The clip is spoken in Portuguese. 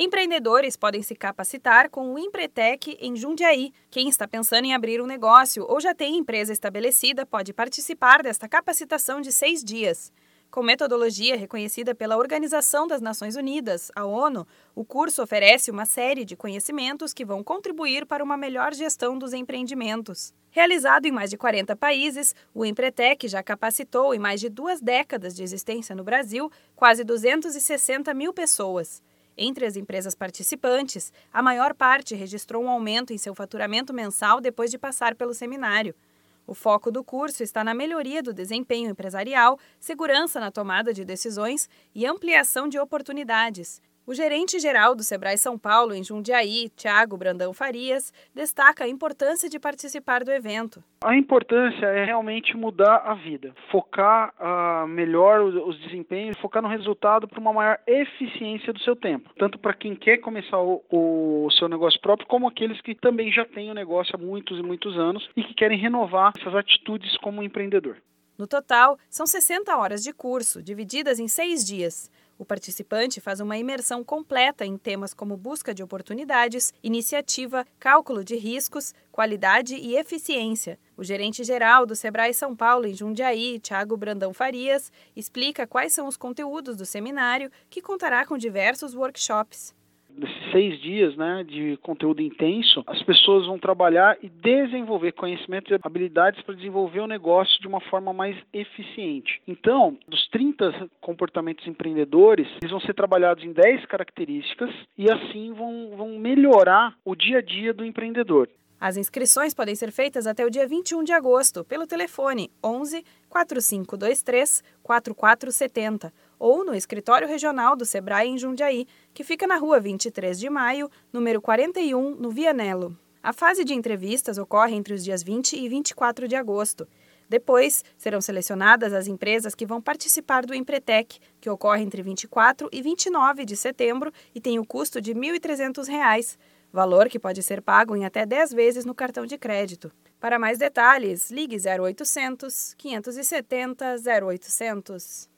Empreendedores podem se capacitar com o Empretec em Jundiaí. Quem está pensando em abrir um negócio ou já tem empresa estabelecida pode participar desta capacitação de seis dias. Com metodologia reconhecida pela Organização das Nações Unidas, a ONU, o curso oferece uma série de conhecimentos que vão contribuir para uma melhor gestão dos empreendimentos. Realizado em mais de 40 países, o Empretec já capacitou em mais de duas décadas de existência no Brasil quase 260 mil pessoas. Entre as empresas participantes, a maior parte registrou um aumento em seu faturamento mensal depois de passar pelo seminário. O foco do curso está na melhoria do desempenho empresarial, segurança na tomada de decisões e ampliação de oportunidades. O gerente-geral do Sebrae São Paulo, em Jundiaí, Tiago Brandão Farias, destaca a importância de participar do evento. A importância é realmente mudar a vida, focar uh, melhor os desempenhos, focar no resultado para uma maior eficiência do seu tempo, tanto para quem quer começar o, o seu negócio próprio, como aqueles que também já têm o negócio há muitos e muitos anos e que querem renovar essas atitudes como empreendedor. No total, são 60 horas de curso, divididas em seis dias. O participante faz uma imersão completa em temas como busca de oportunidades, iniciativa, cálculo de riscos, qualidade e eficiência. O gerente geral do Sebrae São Paulo em Jundiaí, Tiago Brandão Farias, explica quais são os conteúdos do seminário, que contará com diversos workshops desses seis dias né, de conteúdo intenso, as pessoas vão trabalhar e desenvolver conhecimentos e habilidades para desenvolver o negócio de uma forma mais eficiente. Então, dos 30 comportamentos empreendedores, eles vão ser trabalhados em 10 características e assim vão, vão melhorar o dia a dia do empreendedor. As inscrições podem ser feitas até o dia 21 de agosto pelo telefone 11 4523 4470 ou no escritório regional do Sebrae em Jundiaí, que fica na rua 23 de maio, número 41, no Vianello. A fase de entrevistas ocorre entre os dias 20 e 24 de agosto. Depois, serão selecionadas as empresas que vão participar do Empretec, que ocorre entre 24 e 29 de setembro e tem o custo de R$ 1.300 valor que pode ser pago em até 10 vezes no cartão de crédito. Para mais detalhes, ligue 0800 570 0800.